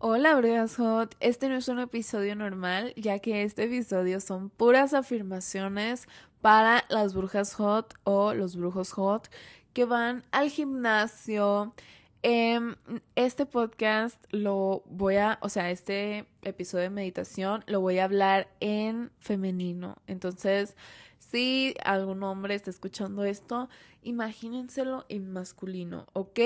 Hola Brujas Hot, este no es un episodio normal, ya que este episodio son puras afirmaciones para las brujas hot o los brujos hot que van al gimnasio. Em, este podcast lo voy a, o sea, este episodio de meditación lo voy a hablar en femenino. Entonces, si algún hombre está escuchando esto, imagínenselo en masculino, ¿ok?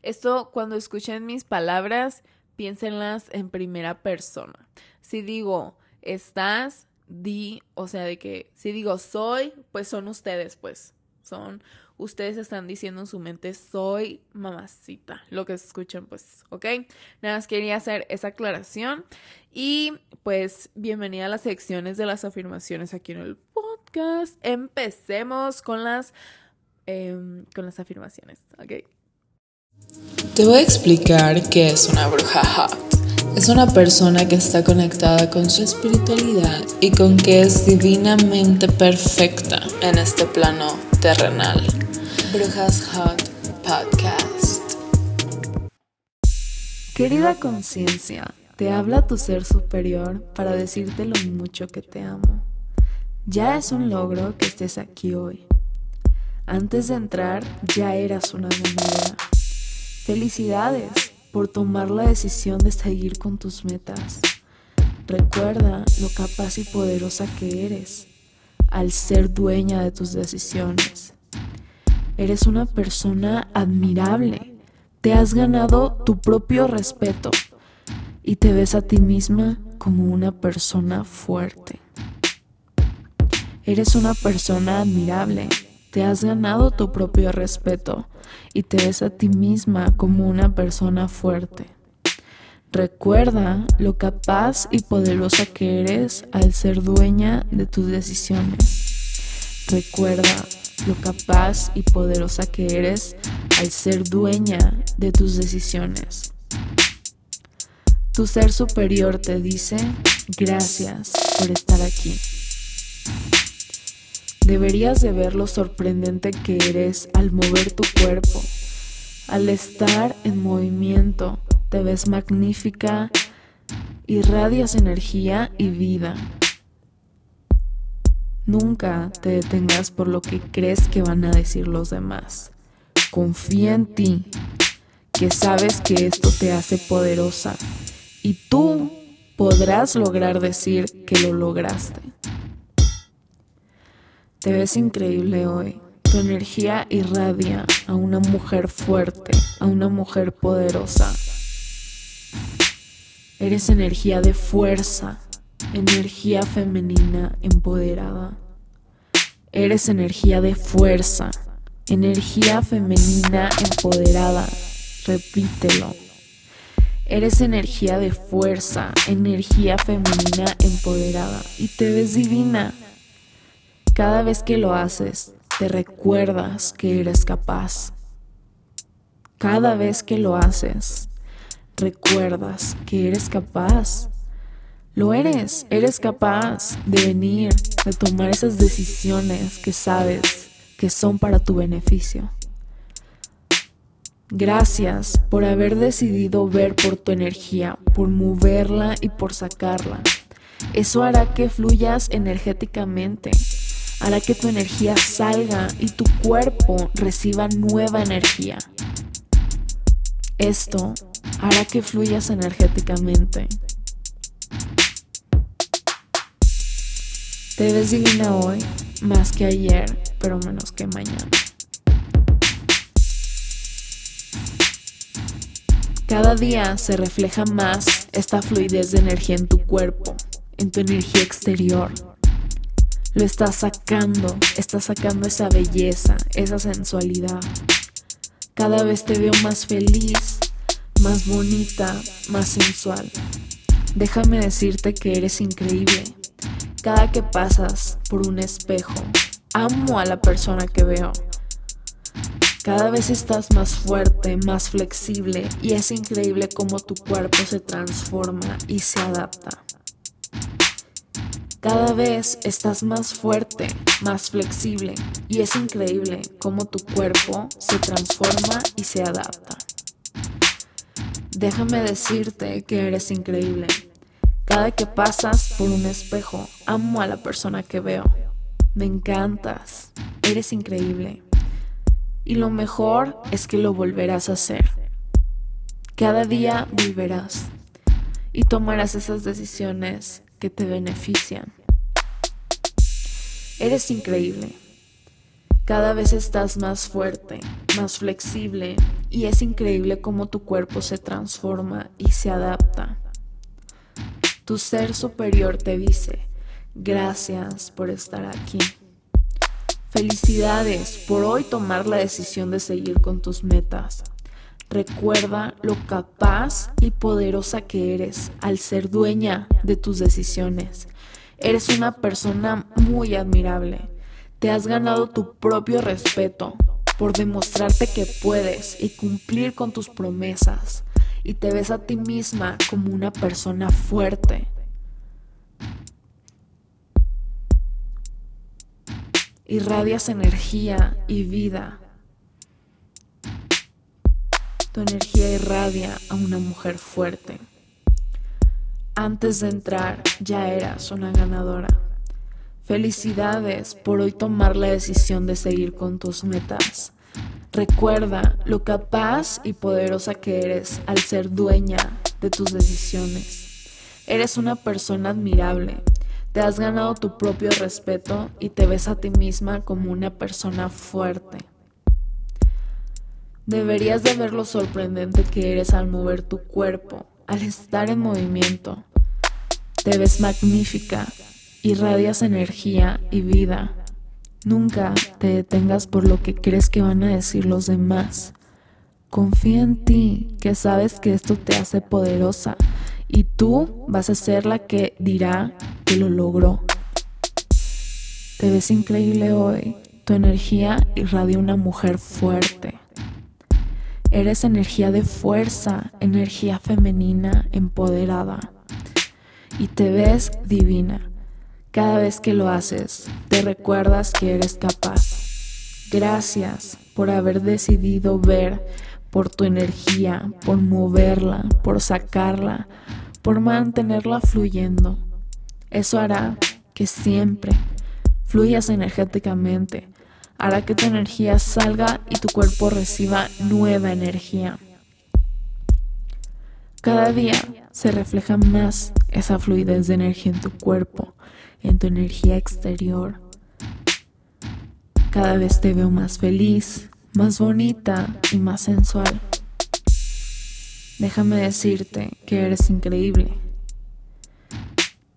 Esto cuando escuchen mis palabras piénsenlas en primera persona. Si digo estás, di, o sea, de que si digo soy, pues son ustedes, pues son ustedes están diciendo en su mente soy mamacita, lo que escuchen, pues, ¿ok? Nada más quería hacer esa aclaración y pues bienvenida a las secciones de las afirmaciones aquí en el podcast. Empecemos con las em, con las afirmaciones, ¿ok? Te voy a explicar qué es una bruja hot. Es una persona que está conectada con su espiritualidad y con que es divinamente perfecta en este plano terrenal. Brujas Hot Podcast. Querida conciencia, te habla tu ser superior para decirte lo mucho que te amo. Ya es un logro que estés aquí hoy. Antes de entrar ya eras una ganadora. Felicidades por tomar la decisión de seguir con tus metas. Recuerda lo capaz y poderosa que eres al ser dueña de tus decisiones. Eres una persona admirable. Te has ganado tu propio respeto y te ves a ti misma como una persona fuerte. Eres una persona admirable. Te has ganado tu propio respeto y te ves a ti misma como una persona fuerte. Recuerda lo capaz y poderosa que eres al ser dueña de tus decisiones. Recuerda lo capaz y poderosa que eres al ser dueña de tus decisiones. Tu ser superior te dice gracias por estar aquí. Deberías de ver lo sorprendente que eres al mover tu cuerpo. Al estar en movimiento, te ves magnífica, irradias energía y vida. Nunca te detengas por lo que crees que van a decir los demás. Confía en ti, que sabes que esto te hace poderosa y tú podrás lograr decir que lo lograste. Te ves increíble hoy. Tu energía irradia a una mujer fuerte, a una mujer poderosa. Eres energía de fuerza, energía femenina empoderada. Eres energía de fuerza, energía femenina empoderada. Repítelo. Eres energía de fuerza, energía femenina empoderada y te ves divina. Cada vez que lo haces, te recuerdas que eres capaz. Cada vez que lo haces, recuerdas que eres capaz. Lo eres, eres capaz de venir, de tomar esas decisiones que sabes que son para tu beneficio. Gracias por haber decidido ver por tu energía, por moverla y por sacarla. Eso hará que fluyas energéticamente hará que tu energía salga y tu cuerpo reciba nueva energía. Esto hará que fluyas energéticamente. Te ves divina hoy más que ayer, pero menos que mañana. Cada día se refleja más esta fluidez de energía en tu cuerpo, en tu energía exterior lo estás sacando, estás sacando esa belleza, esa sensualidad. Cada vez te veo más feliz, más bonita, más sensual. Déjame decirte que eres increíble. Cada que pasas por un espejo, amo a la persona que veo. Cada vez estás más fuerte, más flexible y es increíble cómo tu cuerpo se transforma y se adapta. Cada vez estás más fuerte, más flexible y es increíble cómo tu cuerpo se transforma y se adapta. Déjame decirte que eres increíble. Cada que pasas por un espejo, amo a la persona que veo. Me encantas. Eres increíble. Y lo mejor es que lo volverás a hacer. Cada día volverás y tomarás esas decisiones te benefician. Eres increíble. Cada vez estás más fuerte, más flexible y es increíble cómo tu cuerpo se transforma y se adapta. Tu ser superior te dice, gracias por estar aquí. Felicidades por hoy tomar la decisión de seguir con tus metas. Recuerda lo capaz y poderosa que eres al ser dueña de tus decisiones. Eres una persona muy admirable. Te has ganado tu propio respeto por demostrarte que puedes y cumplir con tus promesas y te ves a ti misma como una persona fuerte. Irradias energía y vida. Tu energía irradia a una mujer fuerte. Antes de entrar ya eras una ganadora. Felicidades por hoy tomar la decisión de seguir con tus metas. Recuerda lo capaz y poderosa que eres al ser dueña de tus decisiones. Eres una persona admirable. Te has ganado tu propio respeto y te ves a ti misma como una persona fuerte. Deberías de ver lo sorprendente que eres al mover tu cuerpo, al estar en movimiento. Te ves magnífica, irradias energía y vida. Nunca te detengas por lo que crees que van a decir los demás. Confía en ti, que sabes que esto te hace poderosa y tú vas a ser la que dirá que lo logró. Te ves increíble hoy. Tu energía irradia una mujer fuerte. Eres energía de fuerza, energía femenina, empoderada. Y te ves divina. Cada vez que lo haces, te recuerdas que eres capaz. Gracias por haber decidido ver por tu energía, por moverla, por sacarla, por mantenerla fluyendo. Eso hará que siempre fluyas energéticamente. Hará que tu energía salga y tu cuerpo reciba nueva energía. Cada día se refleja más esa fluidez de energía en tu cuerpo en tu energía exterior. Cada vez te veo más feliz, más bonita y más sensual. Déjame decirte que eres increíble.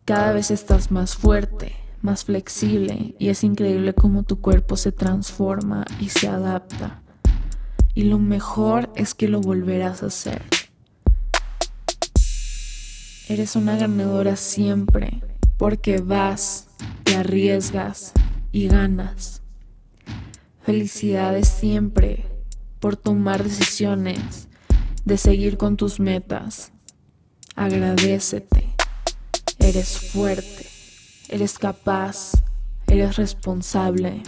Cada vez estás más fuerte, más flexible y es increíble cómo tu cuerpo se transforma y se adapta. Y lo mejor es que lo volverás a hacer. Eres una ganadora siempre porque vas, te arriesgas y ganas. Felicidades siempre por tomar decisiones, de seguir con tus metas. Agradecete. Eres fuerte, eres capaz, eres responsable.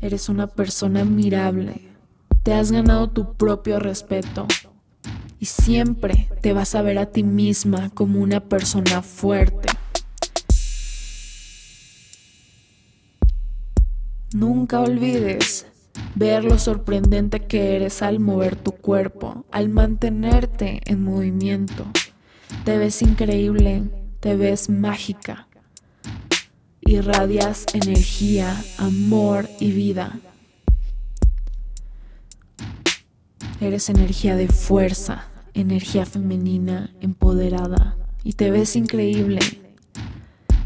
Eres una persona admirable. Te has ganado tu propio respeto y siempre te vas a ver a ti misma como una persona fuerte. Nunca olvides ver lo sorprendente que eres al mover tu cuerpo, al mantenerte en movimiento. Te ves increíble, te ves mágica. Irradias energía, amor y vida. Eres energía de fuerza, energía femenina, empoderada y te ves increíble.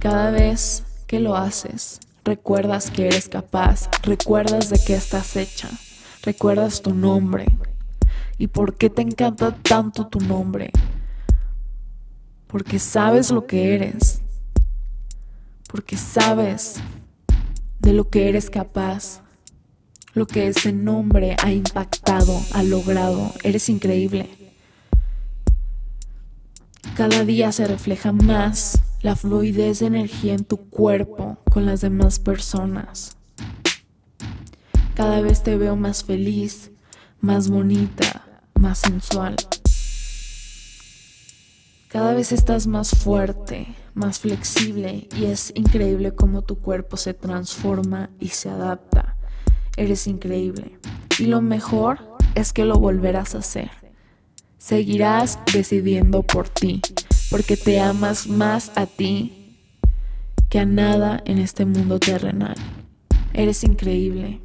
Cada vez que lo haces, recuerdas que eres capaz, recuerdas de qué estás hecha, recuerdas tu nombre y por qué te encanta tanto tu nombre. Porque sabes lo que eres, porque sabes de lo que eres capaz lo que ese nombre ha impactado, ha logrado. Eres increíble. Cada día se refleja más la fluidez de energía en tu cuerpo con las demás personas. Cada vez te veo más feliz, más bonita, más sensual. Cada vez estás más fuerte, más flexible y es increíble cómo tu cuerpo se transforma y se adapta. Eres increíble. Y lo mejor es que lo volverás a hacer. Seguirás decidiendo por ti, porque te amas más a ti que a nada en este mundo terrenal. Eres increíble.